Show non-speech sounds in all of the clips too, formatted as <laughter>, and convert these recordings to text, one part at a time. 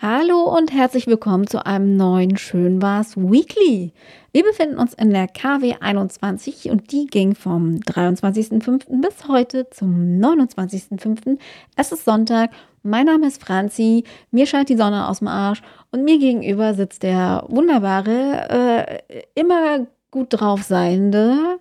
Hallo und herzlich willkommen zu einem neuen Schön war's Weekly. Wir befinden uns in der KW 21 und die ging vom 23.05. bis heute zum 29.05. Es ist Sonntag. Mein Name ist Franzi. Mir scheint die Sonne aus dem Arsch und mir gegenüber sitzt der wunderbare, äh, immer gut drauf seiende,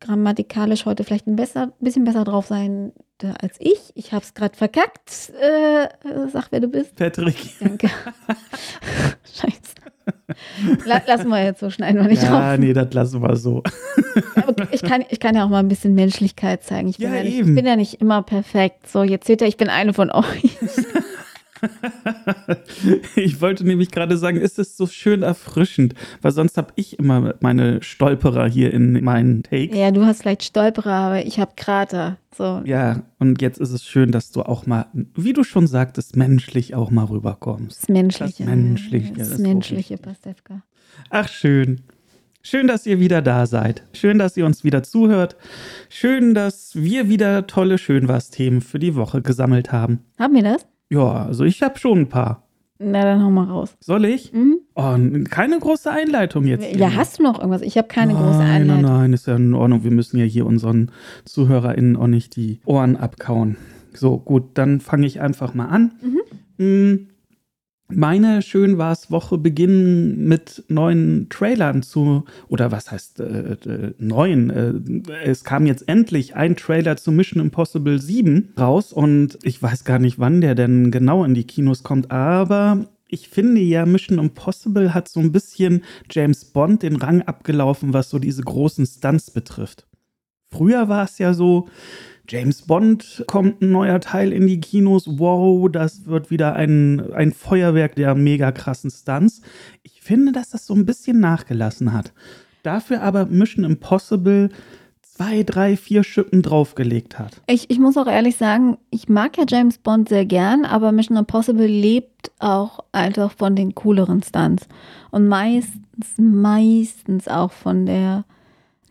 grammatikalisch heute vielleicht ein besser, bisschen besser drauf sein als ich. Ich habe es gerade verkackt. Äh, sag, wer du bist. Patrick. Danke. <laughs> Scheiße. La lassen wir jetzt so, schneiden wir nicht ja, drauf. Ja, nee, das lassen wir so. Ich, kann, ich kann ja auch mal ein bisschen Menschlichkeit zeigen. Ich bin Ja, ja, nicht, ich bin ja nicht immer perfekt. So, jetzt seht ihr, ich bin eine von euch. <laughs> ich wollte nämlich gerade sagen, es ist so schön erfrischend, weil sonst habe ich immer meine Stolperer hier in meinen Takes. Ja, du hast vielleicht Stolperer, aber ich habe Krater. So. Ja, und jetzt ist es schön, dass du auch mal, wie du schon sagtest, menschlich auch mal rüberkommst. Das Menschliche. Das Menschliche, Das, das Menschliche. Pastewka. Ach, schön. Schön, dass ihr wieder da seid. Schön, dass ihr uns wieder zuhört. Schön, dass wir wieder tolle Schönwas-Themen für die Woche gesammelt haben. Haben wir das? Ja, also ich habe schon ein paar. Na, dann hau mal raus. Soll ich? Mhm. Oh, keine große Einleitung jetzt. hier. Ja, hast du noch irgendwas? Ich habe keine große nein, Einleitung. Nein, nein, ist ja in Ordnung. Wir müssen ja hier unseren ZuhörerInnen auch nicht die Ohren abkauen. So, gut, dann fange ich einfach mal an. Mm, Meine Schön war's Woche beginnen mit neuen Trailern zu, oder was heißt äh, äh, neuen? Äh, es kam jetzt endlich ein Trailer zu Mission Impossible 7 raus und ich weiß gar nicht, wann der denn genau in die Kinos kommt, aber ich finde ja, Mission Impossible hat so ein bisschen James Bond den Rang abgelaufen, was so diese großen Stunts betrifft. Früher war es ja so, James Bond kommt ein neuer Teil in die Kinos, wow, das wird wieder ein, ein Feuerwerk der mega krassen Stunts. Ich finde, dass das so ein bisschen nachgelassen hat. Dafür aber Mission Impossible zwei, drei, vier Schippen draufgelegt hat. Ich, ich muss auch ehrlich sagen, ich mag ja James Bond sehr gern, aber Mission Impossible lebt auch einfach von den cooleren Stunts. Und meistens, meistens auch von der,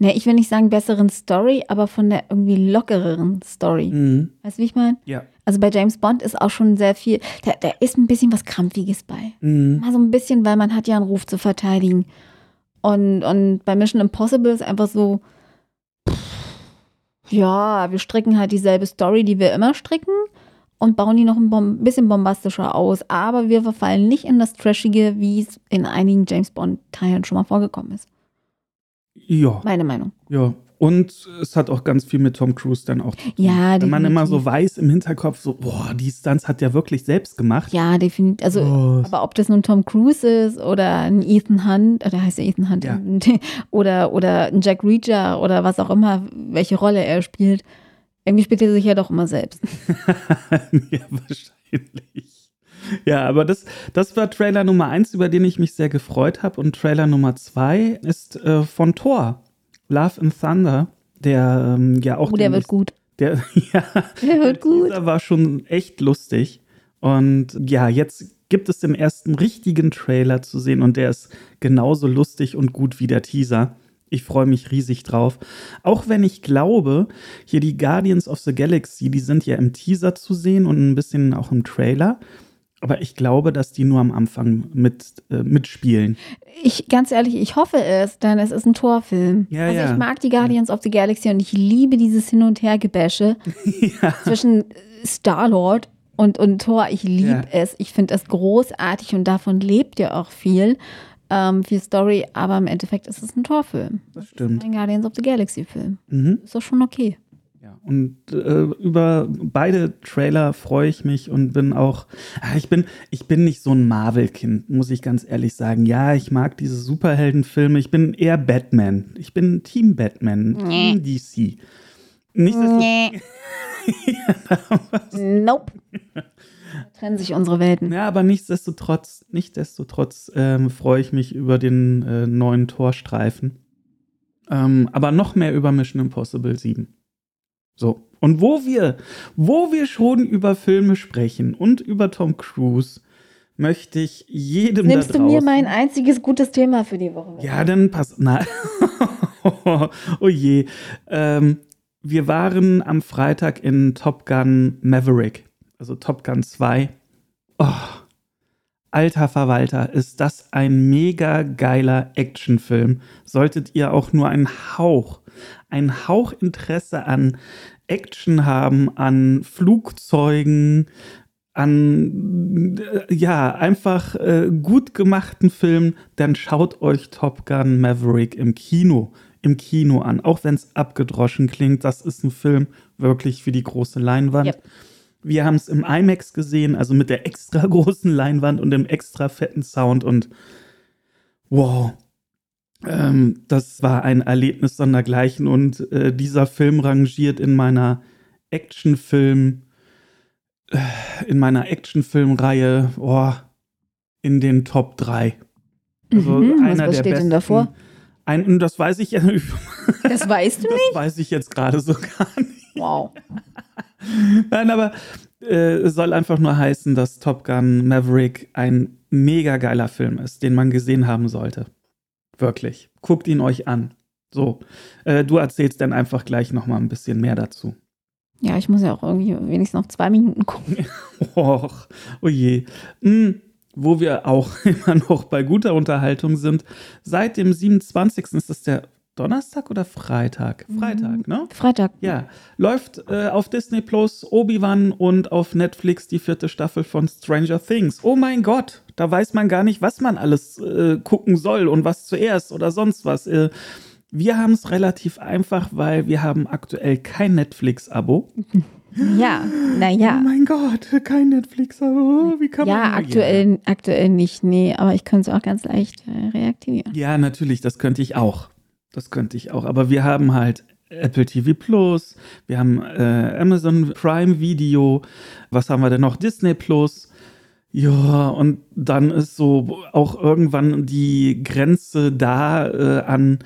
ne, ich will nicht sagen besseren Story, aber von der irgendwie lockereren Story. Mhm. Weißt du, wie ich meine? Ja. Also bei James Bond ist auch schon sehr viel, da, da ist ein bisschen was Krampfiges bei. Mhm. Mal so ein bisschen, weil man hat ja einen Ruf zu verteidigen. Und, und bei Mission Impossible ist einfach so, ja, wir stricken halt dieselbe Story, die wir immer stricken und bauen die noch ein bisschen bombastischer aus. Aber wir verfallen nicht in das Trashige, wie es in einigen James Bond-Teilen schon mal vorgekommen ist. Ja. Meine Meinung. Ja. Und es hat auch ganz viel mit Tom Cruise dann auch zu tun. Ja, Wenn man immer so weiß im Hinterkopf, so, boah, die Stunts hat der wirklich selbst gemacht. Ja, definitiv. Also, Oh, aber ob das nun Tom Cruise ist oder ein Ethan Hunt, oder heißt er Ethan Hunt, Ja. <laughs> oder, oder ein Jack Reacher oder was auch immer, welche Rolle er spielt, irgendwie spielt er sich ja doch immer selbst. <laughs> ja, wahrscheinlich. <laughs> Ja, aber das, das war Trailer Nummer eins, über den ich mich sehr gefreut habe. Und Trailer Nummer zwei ist äh, von Thor, Love and Thunder, der ähm, ja auch. Oh, der wird gut. Der, <laughs> ja, Der wird gut. Dieser war schon echt lustig. Und ja, jetzt gibt es den ersten richtigen Trailer zu sehen und der ist genauso lustig und gut wie der Teaser. Ich freue mich riesig drauf. Auch wenn ich glaube, hier die Guardians of the Galaxy, die sind ja im Teaser zu sehen und ein bisschen auch im Trailer. Aber ich glaube, dass die nur am Anfang mit, äh, mitspielen. Ich, ganz ehrlich, ich hoffe es, denn es ist ein Torfilm. Ja, also ja. ich mag die Guardians of the Galaxy und ich liebe dieses Hin- und Hergebäsche <laughs> ja. zwischen Star-Lord und, und Thor. Ich liebe Ja. es. Ich finde es großartig und davon lebt ja auch viel. Ähm, viel Story, aber im Endeffekt ist es ein Torfilm. Das stimmt. Ein Guardians of the Galaxy-Film. Mhm. Ist doch schon okay. Ja, und äh, über beide Trailer freue ich mich und bin auch, ah, ich bin, ich bin nicht so ein Marvel-Kind, muss ich ganz ehrlich sagen. Ja, ich mag diese Superheldenfilme, ich bin eher Batman. Ich bin Team Batman, Team DC. Nicht, dass Nee. <laughs> nope. Trennen sich unsere Welten. ja, aber nichtsdestotrotz, nichtsdestotrotz ähm, freue ich mich über den äh, neuen Torstreifen. Ähm, aber noch mehr über Mission Impossible 7. So. Und wo wir, wo wir schon über Filme sprechen und über Tom Cruise, möchte ich jedem Nimmst da du mir draußen- mein einziges gutes Thema für die Woche? Ja, dann passt. Na, <laughs> oh je. Ähm, wir waren am Freitag in Top Gun Maverick, also Top Gun 2. Oh, alter Verwalter, ist das ein mega geiler Actionfilm. Solltet ihr auch nur einen Hauch, einen Hauch Interesse an Action haben, an Flugzeugen, an äh, ja, einfach äh, gut gemachten Film, dann schaut euch Top Gun Maverick im Kino, im Kino an. Auch wenn es abgedroschen klingt, das ist ein Film wirklich für die große Leinwand. Yep. Wir haben es im IMAX gesehen, also mit der extra <laughs> großen Leinwand und dem extra fetten Sound und wow. Ähm, das war ein Erlebnis sondergleichen und äh, dieser Film rangiert in meiner Actionfilm, äh, in meiner Actionfilmreihe, oh, in den Top 3. Also mhm, einer was, was der steht besten, denn davor? Ein, das weiß ich ja. <laughs> Das weißt du nicht? Das weiß ich jetzt gerade so gar nicht. Wow. <laughs> Nein, aber äh, es soll einfach nur heißen, dass Top Gun Maverick ein mega geiler Film ist, den man gesehen haben sollte. Wirklich. Guckt ihn euch an. So, äh, du erzählst dann einfach gleich noch mal ein bisschen mehr dazu. Ja, ich muss ja auch irgendwie wenigstens noch zwei Minuten gucken. <laughs> Och, oh je. Hm, wo wir auch <laughs> immer noch bei guter Unterhaltung sind. Seit dem 27. ist das der Donnerstag oder Freitag? Freitag, ne? Freitag. Ja. Läuft äh, auf Disney Plus Obi-Wan und auf Netflix die vierte Staffel von Stranger Things. Oh mein Gott, da weiß man gar nicht, was man alles äh, gucken soll und was zuerst oder sonst was. Äh, wir haben es relativ einfach, weil wir haben aktuell kein Netflix-Abo. <laughs> Ja, naja. Oh mein Gott, kein Netflix-Abo. Wie kann ja, man. Ja, aktuell, aktuell nicht, nee, aber ich könnte es auch ganz leicht äh, reaktivieren. Ja, natürlich, das könnte ich auch. Das könnte ich auch. Aber wir haben halt Apple TV Plus, wir haben äh, Amazon Prime Video, was haben wir denn noch? Disney Plus. Ja, und dann ist so auch irgendwann die Grenze da äh, an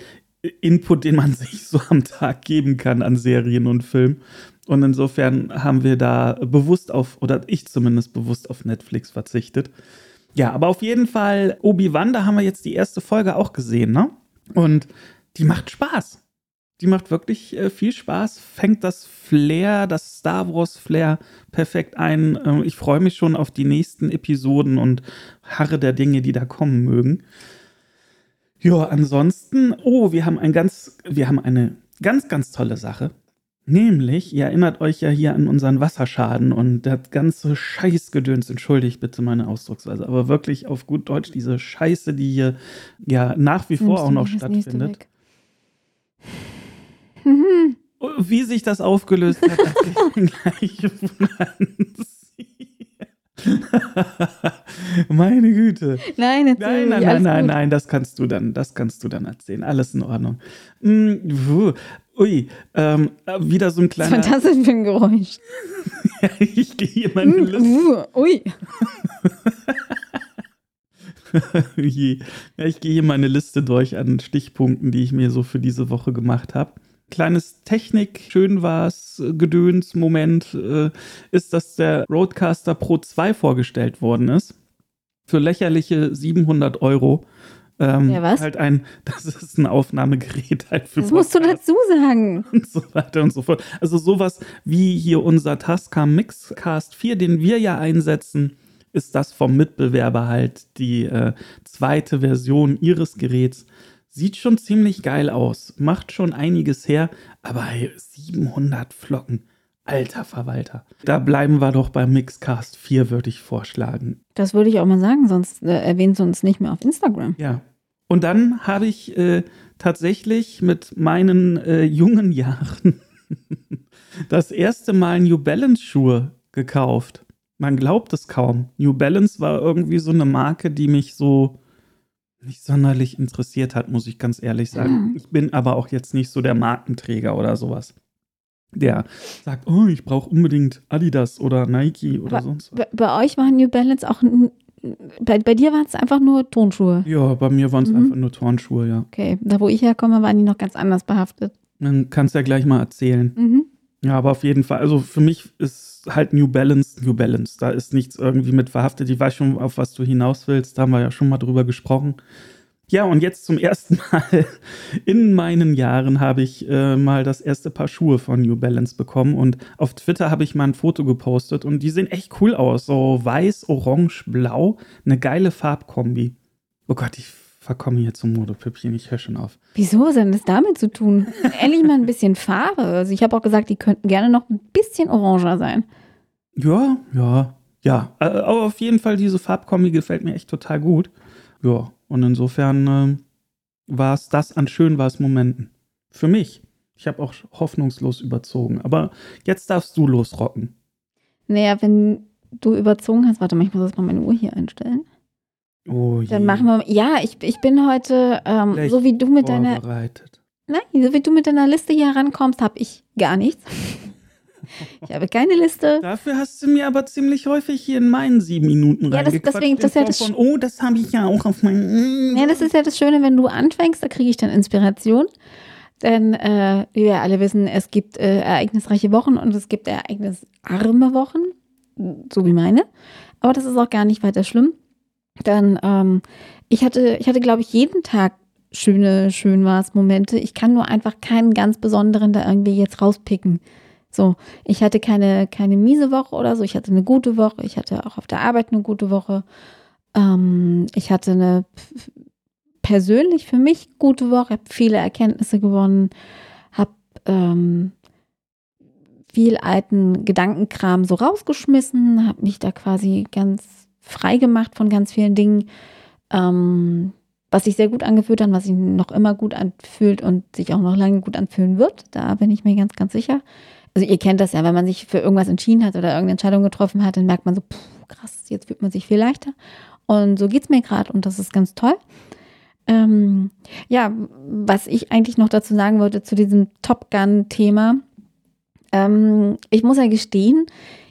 Input, den man <laughs> sich so am Tag geben kann an Serien und Filmen. Und insofern haben wir da bewusst auf, oder ich zumindest bewusst auf Netflix verzichtet. Ja, aber auf jeden Fall, Obi-Wan, da haben wir jetzt die erste Folge auch gesehen, ne? Und die macht Spaß. Die macht wirklich äh, viel Spaß, fängt das Flair, das Star Wars Flair perfekt ein. Ähm, ich freue mich schon auf die nächsten Episoden und harre der Dinge, die da kommen mögen. Ja, ansonsten, oh, wir haben ein ganz, wir haben eine ganz, ganz tolle Sache. Nämlich, ihr erinnert euch ja hier an unseren Wasserschaden und das ganze Scheißgedöns, entschuldigt bitte meine Ausdrucksweise, aber wirklich auf gut Deutsch diese Scheiße, die hier ja nach wie vor auch noch stattfindet. Wie sich das aufgelöst hat, <laughs> gleich Meine Güte. Nein, nein, nein, nein, nein, nein, das kannst du dann, das kannst du dann erzählen. Alles in Ordnung. Mm, ui, ähm, wieder so ein kleiner. Was war das denn für ein Geräusch? <laughs> ich gehe hier meine Liste. ui. <laughs> <laughs> ja, ich gehe hier meine Liste durch an Stichpunkten, die ich mir so für diese Woche gemacht habe. Kleines Technik, schön war's, Gedöns, Moment äh, ist, dass der Roadcaster Pro 2 vorgestellt worden ist. Für lächerliche 700 Euro. Ähm, ja, was? Halt ein, <laughs> das ist ein Aufnahmegerät halt für. Das musst du dazu sagen. <laughs> Und so weiter und so fort. Also sowas wie hier unser Tascam Mixcast 4, den wir ja einsetzen, ist das vom Mitbewerber halt die äh, zweite Version ihres Geräts. Sieht schon ziemlich geil aus, macht schon einiges her, aber hey, 700 Flocken. Alter Verwalter. Da bleiben wir doch beim Mixcast 4, würde ich vorschlagen. Das würde ich auch mal sagen, sonst äh, erwähnt uns nicht mehr auf Instagram. Ja. Und dann habe ich äh, tatsächlich mit meinen äh, jungen Jahren <laughs> das erste Mal New Balance Schuhe gekauft. Man glaubt es kaum. New Balance war irgendwie so eine Marke, die mich so nicht sonderlich interessiert hat, muss ich ganz ehrlich sagen. Ich bin aber auch jetzt nicht so der Markenträger oder sowas. Der sagt, oh, ich brauche unbedingt Adidas oder Nike oder aber sonst was. Bei euch war New Balance auch bei, bei dir waren es einfach nur Tonschuhe. Ja, bei mir waren es mhm. einfach nur Turnschuhe, ja. Okay, da wo ich herkomme, waren die noch ganz anders behaftet. Dann kannst du ja gleich mal erzählen. Mhm. Ja, aber auf jeden Fall, also für mich ist halt New Balance, New Balance. Da ist nichts irgendwie mit verhaftet. Ich weiß schon, auf was du hinaus willst. Da haben wir ja schon mal drüber gesprochen. Ja, und jetzt zum <laughs> ersten Mal in meinen Jahren habe ich äh, mal das erste Paar Schuhe von New Balance bekommen. Und auf Twitter habe ich mal ein Foto gepostet und die sehen echt cool aus. So weiß, orange, blau. Eine geile Farbkombi. Oh Gott, ich verkomme hier zum Modepüppchen. Ich höre schon auf. Wieso denn das damit zu tun? <laughs> Endlich mal ein bisschen Farbe. Also ich habe auch gesagt, die könnten gerne noch ein bisschen oranger sein. Ja, ja, ja. Äh, aber auf jeden Fall, diese Farbkombi gefällt mir echt total gut. Ja, und insofern äh, war es das an schön war es Momenten. Für mich. Ich habe auch hoffnungslos überzogen. Aber jetzt darfst du losrocken. Naja, wenn du überzogen hast, warte mal, ich muss jetzt mal meine Uhr hier einstellen. Oh je. Dann machen wir, ja, ich, ich bin heute, ähm, so wie du mit deiner, nein, so wie du mit deiner Liste hier rankommst, habe ich gar nichts. <laughs> Ich habe keine Liste. Dafür hast du mir aber ziemlich häufig hier in meinen sieben Minuten Ja, das- deswegen, das ist ja das von, Oh, das habe ich ja auch auf meinen. Ja, das ist ja das Schöne, wenn du anfängst, da kriege ich dann Inspiration. Denn, äh, wie wir alle wissen, es gibt äh, ereignisreiche Wochen und es gibt ereignisarme Wochen, so wie meine. Aber das ist auch gar nicht weiter schlimm. Dann, ähm, ich hatte, ich hatte, glaube ich, jeden Tag schöne, schön war's Momente. Ich kann nur einfach keinen ganz besonderen da irgendwie jetzt rauspicken. So, ich hatte keine, keine miese Woche oder so. Ich hatte eine gute Woche. Ich hatte auch auf der Arbeit eine gute Woche. Ähm, ich hatte eine persönlich für mich gute Woche, habe viele Erkenntnisse gewonnen, habe ähm, viel alten Gedankenkram so rausgeschmissen, habe mich da quasi ganz frei gemacht von ganz vielen Dingen, ähm, was sich sehr gut angefühlt hat, was sich noch immer gut anfühlt und sich auch noch lange gut anfühlen wird. Da bin ich mir ganz, ganz sicher. Also ihr kennt das ja, wenn man sich für irgendwas entschieden hat oder irgendeine Entscheidung getroffen hat, dann merkt man so, puh, krass, jetzt fühlt man sich viel leichter. Und so geht es mir gerade und das ist ganz toll. Ähm, ja, was ich eigentlich noch dazu sagen wollte zu diesem Top Gun-Thema. Ähm, ich muss ja gestehen,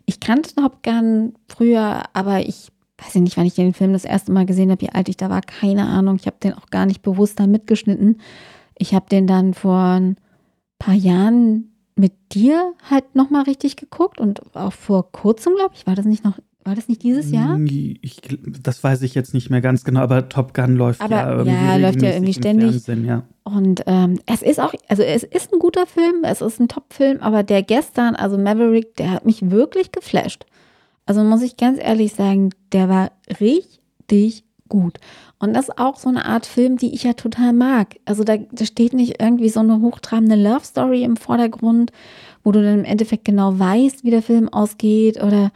ich kannte Top Gun früher, aber ich weiß ja nicht, wann ich den Film das erste Mal gesehen habe, wie alt ich da war, keine Ahnung. Ich habe den auch gar nicht bewusst da mitgeschnitten. Ich habe den dann vor ein paar Jahren mit dir halt nochmal richtig geguckt und auch vor kurzem, glaube ich, war das nicht noch, war das nicht dieses Jahr? Ich, das weiß ich jetzt nicht mehr ganz genau, aber Top Gun läuft Aber- ja irgendwie ja, läuft ja irgendwie ständig. Ja. Und ähm, es ist auch, also es ist ein guter Film, es ist ein Top-Film, aber der gestern, also Maverick, der hat mich wirklich geflasht. Also muss ich ganz ehrlich sagen, der war richtig gut. Und das ist auch so eine Art Film, die ich ja total mag. Also da, da steht nicht irgendwie so eine hochtrabende Love Story im Vordergrund, wo du dann im Endeffekt genau weißt, wie der Film ausgeht oder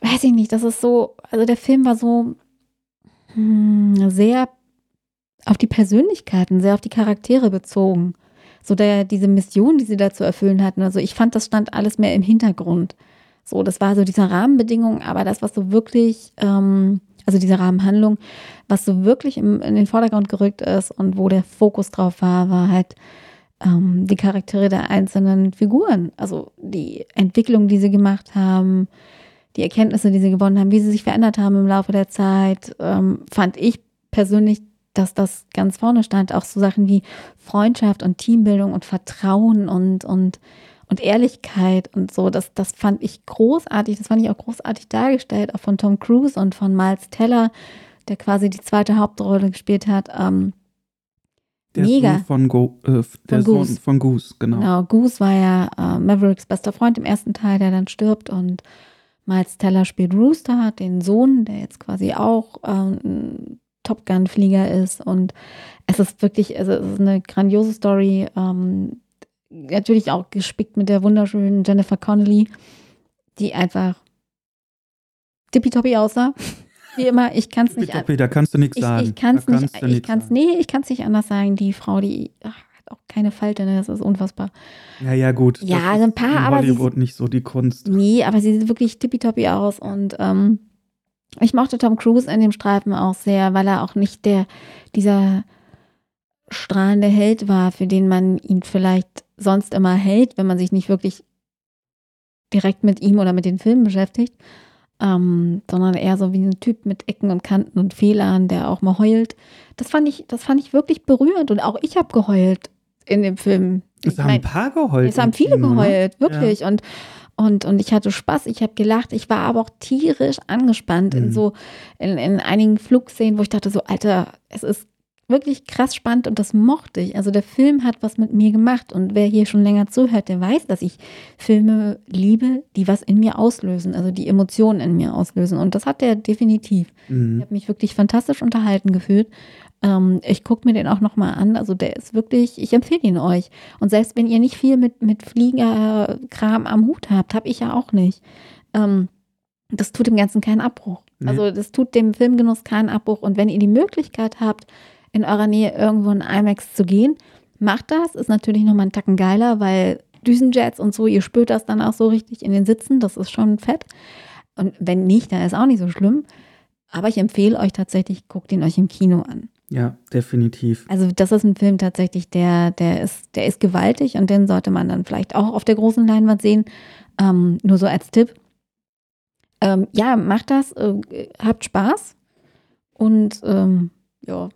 weiß ich nicht, das ist so, also der Film war so hm, sehr auf die Persönlichkeiten, sehr auf die Charaktere bezogen. So der, diese Mission, die sie da zu erfüllen hatten. Also ich fand, das stand alles mehr im Hintergrund. So, das war so diese Rahmenbedingung, aber das, was so wirklich, ähm, also diese Rahmenhandlung, was so wirklich im, in den Vordergrund gerückt ist und wo der Fokus drauf war, war halt ähm, die Charaktere der einzelnen Figuren. Also die Entwicklung, die sie gemacht haben, die Erkenntnisse, die sie gewonnen haben, wie sie sich verändert haben im Laufe der Zeit, ähm, fand ich persönlich, dass das ganz vorne stand. Auch so Sachen wie Freundschaft und Teambildung und Vertrauen und, und, und Ehrlichkeit und so. Das, das fand ich großartig. Das fand ich auch großartig dargestellt, auch von Tom Cruise und von Miles Teller, der quasi die zweite Hauptrolle gespielt hat. Ähm, Der Mega. Sohn von, Go, äh, der Sohn Goose. von Goose, genau. Genau, Goose war ja äh, Mavericks bester Freund im ersten Teil, der dann stirbt und Miles Teller spielt Rooster, den Sohn, der jetzt quasi auch ähm, ein Top Gun-Flieger ist und es ist wirklich, also es ist eine grandiose Story, ähm, natürlich auch gespickt mit der wunderschönen Jennifer Connelly, die einfach tippitoppi aussah. Wie immer, ich kann es nicht Tippitoppi, da kannst du nichts ich, sagen. ich kann es nicht, ich kann's, nee, ich kann es nicht anders sagen. Die Frau, die ach, hat auch keine Falte, ne? das ist unfassbar. Ja, ja, gut. Ja, das also ein paar, aber sie- Hollywood nicht so die Kunst. Nee, aber sie sieht wirklich tippitoppi aus und ähm, ich mochte Tom Cruise in dem Streifen auch sehr, weil er auch nicht der, dieser strahlende Held war, für den man ihn vielleicht sonst immer hält, wenn man sich nicht wirklich direkt mit ihm oder mit den Filmen beschäftigt, ähm, sondern eher so wie ein Typ mit Ecken und Kanten und Fehlern, der auch mal heult. Das fand ich, das fand ich wirklich berührend und auch ich habe geheult in dem Film. Es haben ein paar geheult. es haben viele ne? geheult, wirklich. Und, und, und ich hatte Spaß, ich habe gelacht, ich war aber auch tierisch angespannt in Mhm. so, in, in einigen Flugszenen, wo ich dachte so, Alter, es ist wirklich krass spannend und das mochte ich. Also der Film hat was mit mir gemacht und wer hier schon länger zuhört, der weiß, dass ich Filme liebe, die was in mir auslösen, also die Emotionen in mir auslösen und das hat der definitiv. Mhm. Ich habe mich wirklich fantastisch unterhalten gefühlt. Ähm, ich gucke mir den auch nochmal an, also der ist wirklich, ich empfehle ihn euch und selbst wenn ihr nicht viel mit, mit Fliegerkram am Hut habt, habe ich ja auch nicht. Ähm, das tut dem Ganzen keinen Abbruch. Nee. Also das tut dem Filmgenuss keinen Abbruch und wenn ihr die Möglichkeit habt, in eurer Nähe irgendwo in IMAX zu gehen. Macht das, ist natürlich nochmal einen Tacken geiler, weil Düsenjets und so, ihr spürt das dann auch so richtig in den Sitzen, das ist schon fett. Und wenn nicht, dann ist auch nicht so schlimm. Aber ich empfehle euch tatsächlich, guckt ihn euch im Kino an. Ja, definitiv. Also das ist ein Film tatsächlich, der, der ist, der ist gewaltig und den sollte man dann vielleicht auch auf der großen Leinwand sehen. Ähm, nur so als Tipp. Ähm, ja, macht das, äh, habt Spaß und ähm, ja,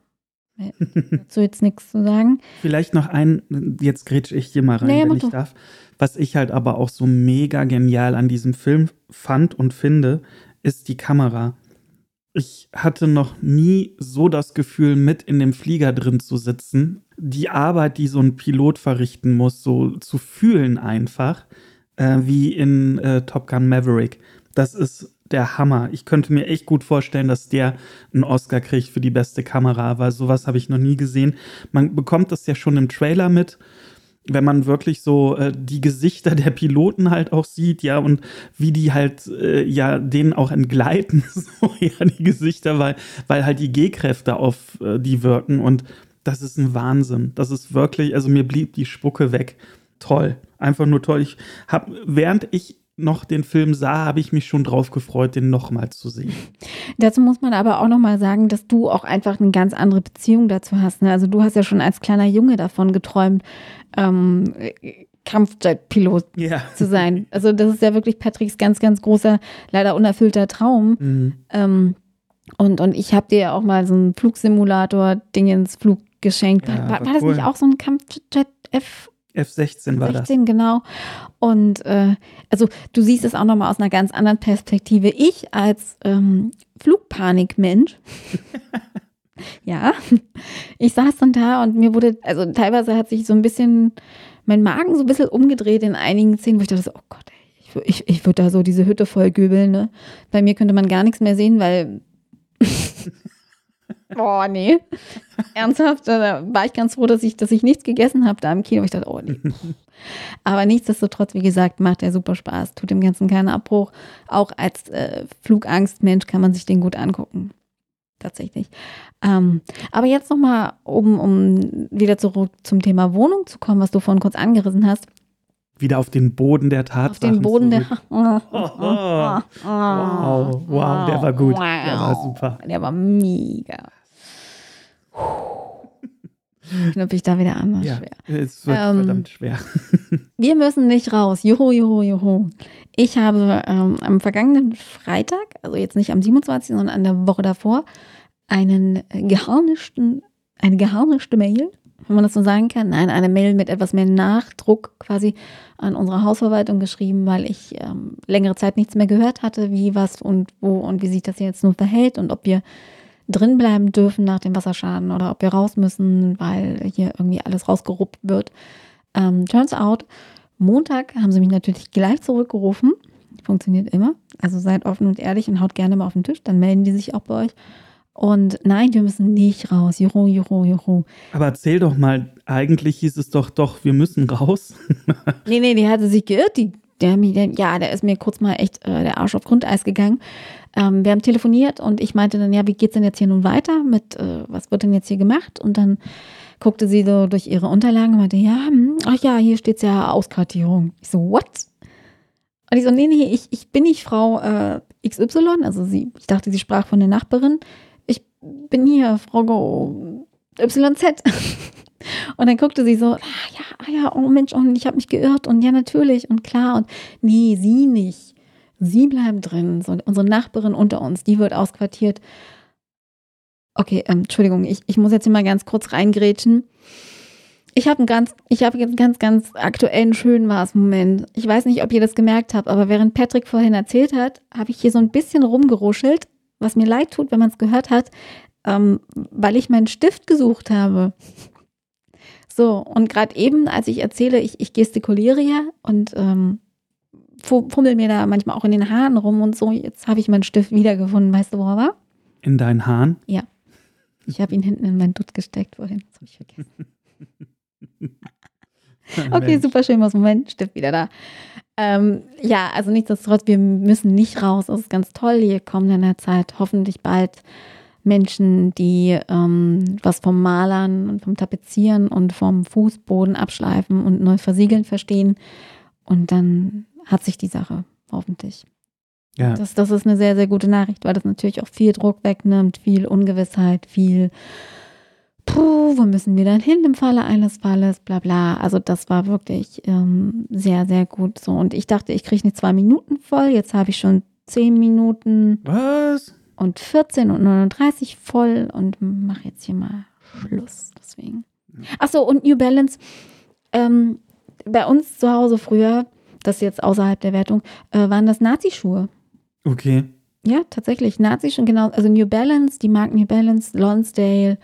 dazu jetzt nichts zu sagen. Vielleicht noch ein, jetzt grätsch ich hier mal rein, nee, wenn ich darf. Was ich halt aber auch so mega genial an diesem Film fand und finde, ist die Kamera. Ich hatte noch nie so das Gefühl, mit in dem Flieger drin zu sitzen, die Arbeit, die so ein Pilot verrichten muss, so zu fühlen einfach, äh, wie in äh, Top Gun Maverick. Das ist der Hammer. Ich könnte mir echt gut vorstellen, dass der einen Oscar kriegt für die beste Kamera, weil sowas habe ich noch nie gesehen. Man bekommt das ja schon im Trailer mit, wenn man wirklich so äh, die Gesichter der Piloten halt auch sieht, ja, und wie die halt äh, ja denen auch entgleiten, <laughs> so ja, die Gesichter, weil, weil halt die G-Kräfte auf äh, die wirken und das ist ein Wahnsinn. Das ist wirklich, also mir blieb die Spucke weg. Toll. Einfach nur toll. Ich habe, während ich noch den Film sah, habe ich mich schon drauf gefreut, den nochmal zu sehen. Dazu muss man aber auch nochmal sagen, dass du auch einfach eine ganz andere Beziehung dazu hast. Ne? Also du hast ja schon als kleiner Junge davon geträumt, ähm, Kampfjet-Pilot yeah. zu sein. <laughs> Also das ist ja wirklich Patricks ganz, ganz großer, leider unerfüllter Traum. Mhm. Ähm, und, und ich habe dir ja auch mal so einen Flugsimulator-Ding ins Flug geschenkt. Ja, war, war, war das nicht auch so ein Kampfjet F F16 war 16, das. genau. Und äh, also du siehst es auch nochmal aus einer ganz anderen Perspektive. Ich als ähm, Flugpanikmensch, <laughs> ja, ich saß dann da und mir wurde, also teilweise hat sich so ein bisschen mein Magen so ein bisschen umgedreht in einigen Szenen, wo ich dachte, oh Gott, ey, ich, ich, ich würde da so diese Hütte voll göbeln. Ne? Bei mir könnte man gar nichts mehr sehen, weil <laughs> Boah, nee. Ernsthaft, da war ich ganz froh, dass ich, dass ich nichts gegessen habe da im Kino. Ich dachte, oh nee. <laughs> Aber nichtsdestotrotz, wie gesagt, macht der super Spaß, tut dem Ganzen keinen Abbruch. Auch als äh, Flugangstmensch kann man sich den gut angucken. Tatsächlich. Ähm, aber jetzt nochmal, um, um wieder zurück zum Thema Wohnung zu kommen, was du vorhin kurz angerissen hast wieder auf den Boden der Tatsachen. Auf den Boden zurück. der. <laughs> Oh, oh, oh, wow, wow, der war gut. Der war super. Der war mega. Knüpfe ich da wieder an. Ja, schwer. es wird ähm, verdammt schwer. <laughs> wir müssen nicht raus. Juhu, juhu, juhu. Ich habe ähm, am vergangenen Freitag, also jetzt nicht am 27., sondern an der Woche davor, einen geharnischten, eine geharnischte Mail, wenn man das so sagen kann. Nein, eine Mail mit etwas mehr Nachdruck quasi an unsere Hausverwaltung geschrieben, weil ich ähm, längere Zeit nichts mehr gehört hatte, wie, was und wo und wie sich das jetzt nun verhält und ob wir drin bleiben dürfen nach dem Wasserschaden oder ob wir raus müssen, weil hier irgendwie alles rausgeruppt wird. Ähm, turns out, Montag haben sie mich natürlich gleich zurückgerufen. Funktioniert immer. Also seid offen und ehrlich und haut gerne mal auf den Tisch, dann melden die sich auch bei euch. Und nein, wir müssen nicht raus. Juhu, juhu, juhu. Aber erzähl doch mal, eigentlich hieß es doch, doch, wir müssen raus. <laughs> nee, nee, die hatte sich geirrt. Die, der, der, ja, der ist mir kurz mal echt äh, der Arsch auf Grundeis gegangen. Ähm, wir haben telefoniert und ich meinte dann, ja, wie geht's denn jetzt hier nun weiter? Mit, äh, was wird denn jetzt hier gemacht? Und dann guckte sie so durch ihre Unterlagen und meinte, ja, hm, ach ja, hier steht's ja Auskartierung. Ich so, what? Und ich so, nee, nee, ich, ich bin nicht Frau äh, XY. Also sie, ich dachte, sie sprach von der Nachbarin. Ich bin hier Frau YZ. <laughs> Und dann guckte sie so, ah ja, ah ja, oh Mensch, und ich habe mich geirrt und ja, natürlich und klar und nee, sie nicht. Sie bleiben drin. So, unsere Nachbarin unter uns, die wird ausquartiert. Okay, ähm, Entschuldigung, ich, ich muss jetzt hier mal ganz kurz reingrätschen. Ich habe einen ganz, ich habe jetzt ganz, ganz aktuellen schönen Moment. Ich weiß nicht, ob ihr das gemerkt habt, aber während Patrick vorhin erzählt hat, habe ich hier so ein bisschen rumgeruschelt, was mir leid tut, wenn man es gehört hat. ähm, weil ich meinen Stift gesucht habe. So, und gerade eben, als ich erzähle, ich, ich gestikuliere ja und ähm, fummel mir da manchmal auch in den Haaren rum und so, jetzt habe ich meinen Stift wiedergefunden. Weißt du, wo er war? In deinen Haaren? Ja. Ich habe ihn hinten in mein Dutt gesteckt vorhin. Das habe ich vergessen. <laughs> okay, super schön, was Moment, Stift wieder da. Ähm, ja, also nichtsdestotrotz, wir müssen nicht raus. Das ist ganz toll. Hier kommen in der Zeit hoffentlich bald Menschen, die ähm, was vom Malern und vom Tapezieren und vom Fußboden abschleifen und neu versiegeln verstehen. Und dann hat sich die Sache hoffentlich. Ja. Das, das ist eine sehr, sehr gute Nachricht, weil das natürlich auch viel Druck wegnimmt, viel Ungewissheit, viel, puh, wo müssen wir dann hin im Falle eines Falles, bla bla. Also das war wirklich ähm, sehr, sehr gut so. Und ich dachte, ich kriege nicht zwei Minuten voll, jetzt habe ich schon zehn Minuten. Was? Und 14 und 39 voll und mache jetzt hier mal Schluss. Deswegen. Achso, und New Balance. Ähm, bei uns zu Hause früher, das ist jetzt außerhalb der Wertung, äh, waren das Nazi-Schuhe. Okay. Ja, tatsächlich. Nazi-Schuhe, genau. Also New Balance, die Marken New Balance, Lonsdale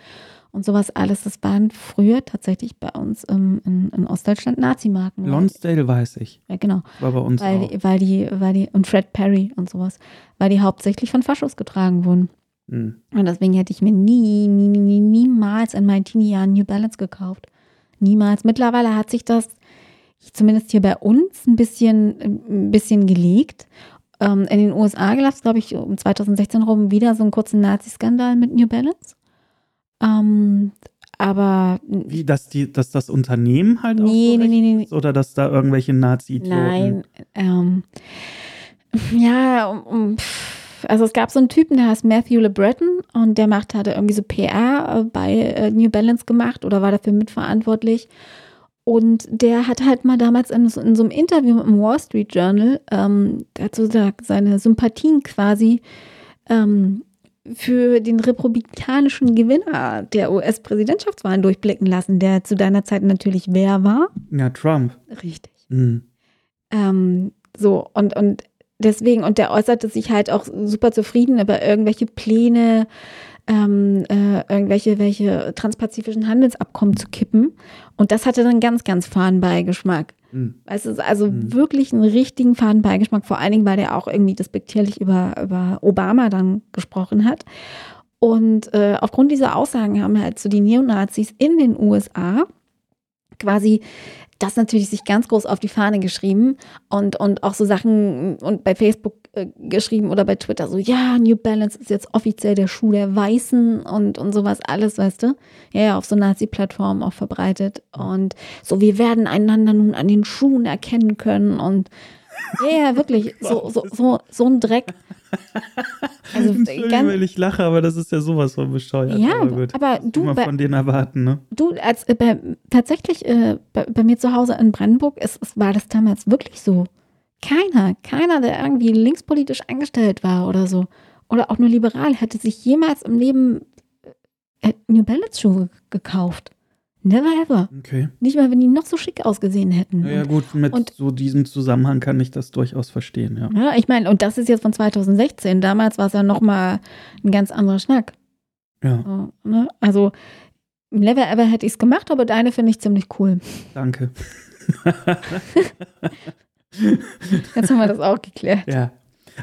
und sowas alles. Das waren früher tatsächlich bei uns ähm, in, in, Ostdeutschland Nazi-Marken. Lonsdale weiß ich. Ja, genau. War bei uns weil, auch. Weil die, weil die, und Fred Perry und sowas, weil die hauptsächlich von Faschos getragen wurden. Mhm. Und deswegen hätte ich mir nie, nie, nie, niemals in meinen Teenie-Jahren New Balance gekauft. Niemals. Mittlerweile hat sich das zumindest hier bei uns ein bisschen, ein bisschen gelegt. Ähm, in den USA gab es, glaube ich, um 2016 rum wieder so einen kurzen Nazi-Skandal mit New Balance. Ähm, aber. Wie, dass, die, dass das Unternehmen halt nee, auch so nee, nee, nee. Oder dass da irgendwelche nazi Nein. Ähm, ja, um, um, also es gab so einen Typen, der heißt Matthew LeBreton und der macht, hatte irgendwie so PR bei äh, New Balance gemacht oder war dafür mitverantwortlich. Und der hat halt mal damals in, in so einem Interview im Wall Street Journal ähm, dazu seine Sympathien quasi ähm, für den republikanischen Gewinner der US-Präsidentschaftswahlen durchblicken lassen, der zu deiner Zeit natürlich wer war? Ja, Trump. Richtig. Mhm. Ähm, so, und, und deswegen, und der äußerte sich halt auch super zufrieden über irgendwelche Pläne, ähm, äh, irgendwelche welche transpazifischen Handelsabkommen zu kippen. Und das hatte dann ganz, ganz Fahnenbeigeschmack. Mhm. Es ist also mhm. wirklich einen richtigen Fadenbeigeschmack, vor allen Dingen, weil der auch irgendwie despektierlich über, über Obama dann gesprochen hat. Und äh, aufgrund dieser Aussagen haben halt so die Neonazis in den USA quasi das natürlich sich ganz groß auf die Fahne geschrieben und, und auch so Sachen und bei Facebook äh, geschrieben oder bei Twitter so, ja, New Balance ist jetzt offiziell der Schuh der Weißen und, und sowas alles, weißt du? Ja, ja, auf so Nazi-Plattformen auch verbreitet. Und so, wir werden einander nun an den Schuhen erkennen können und ja, ja, wirklich, <laughs> so, so, so, so ein Dreck. Also, <laughs> ganz, weil ich lache, aber das ist ja sowas von bescheuert. Ja, aber, aber du. Bei, von denen erwarten, ne? Du, als äh, bei, tatsächlich äh, bei, bei, mir zu Hause in Brandenburg ist, ist, war das damals wirklich so. Keiner, keiner, der irgendwie linkspolitisch eingestellt war oder so, oder auch nur liberal, hätte sich jemals im Leben äh, New Balance Schuhe gekauft. Never ever. Okay. Nicht mal, wenn die noch so schick ausgesehen hätten. Ja, ja gut, mit und, so diesem Zusammenhang kann ich das durchaus verstehen, ja. Ja, ich meine, und das ist jetzt von 2016. Damals war es ja nochmal ein ganz anderer Schnack. Ja. So, ne? Also, never ever hätte ich es gemacht, aber deine finde ich ziemlich cool. Danke. <laughs> Jetzt haben wir das auch geklärt. Ja.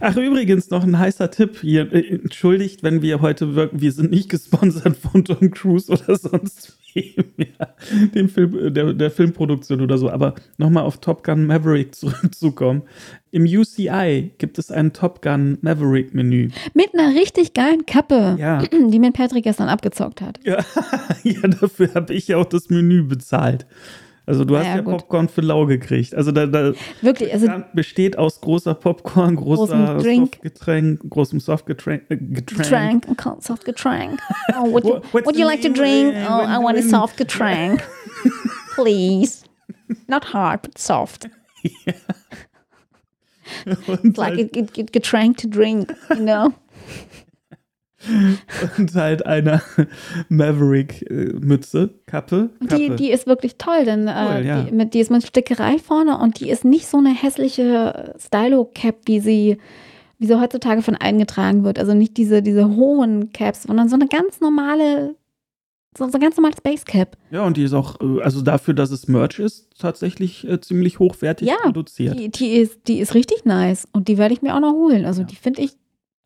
Ach, übrigens noch ein heißer Tipp hier. Äh, entschuldigt, wenn wir heute wirken, wir sind nicht gesponsert von Tom Cruise oder sonst <laughs> ja, dem Film, der, der Filmproduktion oder so. Aber nochmal auf Top Gun Maverick <laughs> zurückzukommen. Im UCI gibt es ein Top Gun Maverick Menü. Mit einer richtig geilen Kappe, ja. <clears throat> die mir Patrick gestern abgezockt hat. Ja, <laughs> ja dafür habe ich ja auch das Menü bezahlt. Also du hast ja, ja Popcorn für lau gekriegt. Also da, da wirklich also besteht aus großer Popcorn, großer Softgetränk, großem Softgetränk. Äh, Getränk. Getränk, Softgetränk. <laughs> Oh, would you, would you like to drink? Oh, I want a soft Getränk. <laughs> Please. Not hard, but soft. <laughs> Yeah. It's like a, a, a Getränk to drink, you know? <laughs> und halt eine Maverick-Mütze, Kappe, Kappe. Die, die ist wirklich toll, denn äh, cool, äh, ja. die, mit, die ist mit Stickerei vorne und die ist nicht so eine hässliche Stylo-Cap, wie sie, wie sie heutzutage von allen getragen wird. Also nicht diese, diese hohen Caps, sondern so eine ganz normale, so, so ein ganz normales Basecap. Ja, und die ist auch, äh, also dafür, dass es Merch ist, tatsächlich äh, ziemlich hochwertig Ja, produziert. Die, die, ist, die ist richtig nice und die werde ich mir auch noch holen. Also Ja. die finde ich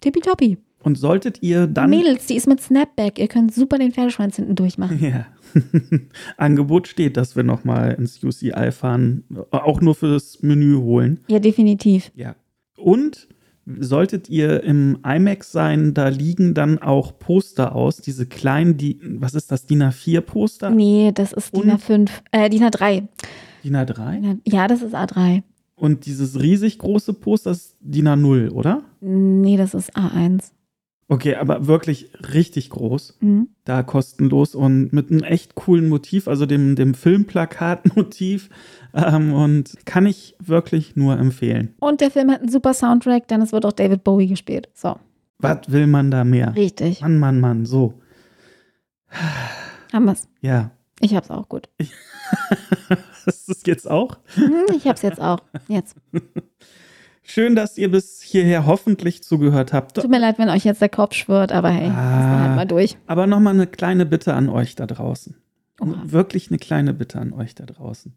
tippitoppi. Und solltet ihr dann. Mädels, die ist mit Snapback. Ihr könnt super den Pferdeschwanz hinten durchmachen. Ja. <laughs> Angebot steht, dass wir nochmal ins UCI fahren, auch nur fürs Menü holen. Ja, definitiv. Ja. Und solltet ihr im IMAX sein, da liegen dann auch Poster aus, diese kleinen, die, was ist das, DIN A4 Poster? Nee, das ist DIN Und? A5, äh, DIN A3. DIN A3? Ja, das ist A3. Und dieses riesig große Poster ist DIN A0, oder? Nee, das ist A1. Okay, aber wirklich richtig groß. Mhm. Da kostenlos und mit einem echt coolen Motiv, also dem, dem Filmplakatmotiv. Ähm, und kann ich wirklich nur empfehlen. Und der Film hat einen super Soundtrack, denn es wird auch David Bowie gespielt. So, Was will man da mehr? richtig. Mann, Mann, Mann, so. Haben wir's. Ja. Ich hab's auch gut. <laughs> Hast du es jetzt auch? Mhm, ich hab's jetzt auch. Jetzt. <laughs> Schön, dass ihr bis hierher hoffentlich zugehört habt. Tut mir leid, wenn euch jetzt der Kopf schwirrt, aber hey, Ah. ist halt mal durch. Aber nochmal eine kleine Bitte an euch da draußen. Oha. Wirklich eine kleine Bitte an euch da draußen.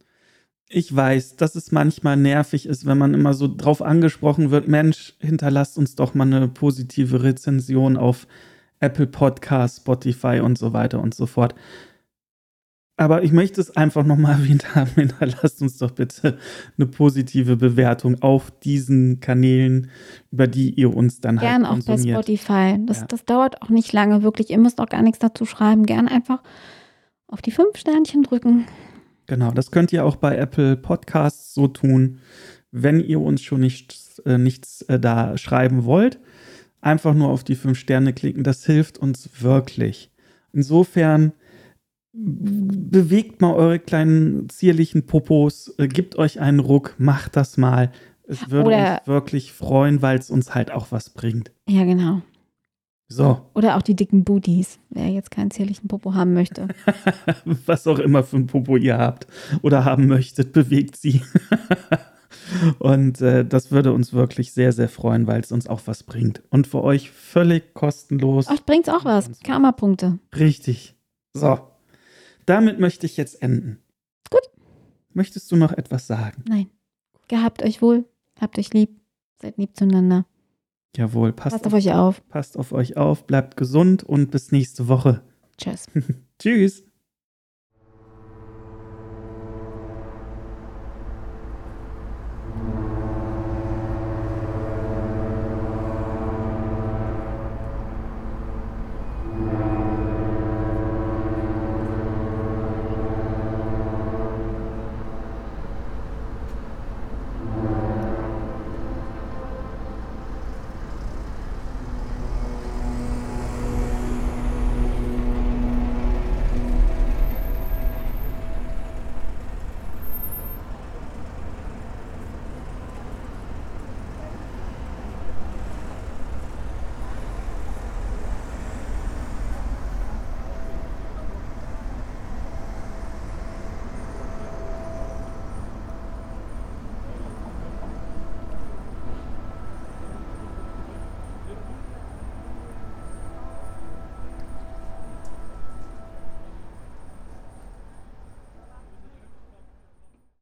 Ich weiß, dass es manchmal nervig ist, wenn man immer so drauf angesprochen wird, Mensch, hinterlasst uns doch mal eine positive Rezension auf Apple Podcasts, Spotify und so weiter und so fort. Aber ich möchte es einfach nochmal <laughs> erwähnt haben, hinterlasst uns doch bitte eine positive Bewertung auf diesen Kanälen, über die ihr uns dann Gern halt auch bei konsumiert. Spotify. Das, Ja. das dauert auch nicht lange, wirklich. Ihr müsst auch gar nichts dazu schreiben. Gern einfach auf die fünf Sternchen drücken. Genau, das könnt ihr auch bei Apple Podcasts so tun, wenn ihr uns schon nicht, äh, nichts äh, da schreiben wollt. Einfach nur auf die fünf Sterne klicken, das hilft uns wirklich. Insofern bewegt mal eure kleinen zierlichen Popos, äh, gebt euch einen Ruck, macht das mal. Es würde Oder- uns wirklich freuen, weil es uns halt auch was bringt. Ja, genau. So, Oder auch die dicken Booties, wer jetzt keinen zierlichen Popo haben möchte. <laughs> was auch immer für ein Popo ihr habt oder haben möchtet, bewegt sie. <laughs> Und äh, das würde uns wirklich sehr, sehr freuen, weil es uns auch was bringt. Und für euch völlig kostenlos. Euch bringt's auch was. Karma-Punkte. Richtig. So, damit möchte ich jetzt enden. Gut. Möchtest du noch etwas sagen? Nein. Gehabt euch wohl. Habt euch lieb. Seid lieb zueinander. Jawohl, passt, Passt auf euch auf. passt auf euch auf, bleibt gesund und bis nächste Woche. Tschüss. <laughs> Tschüss.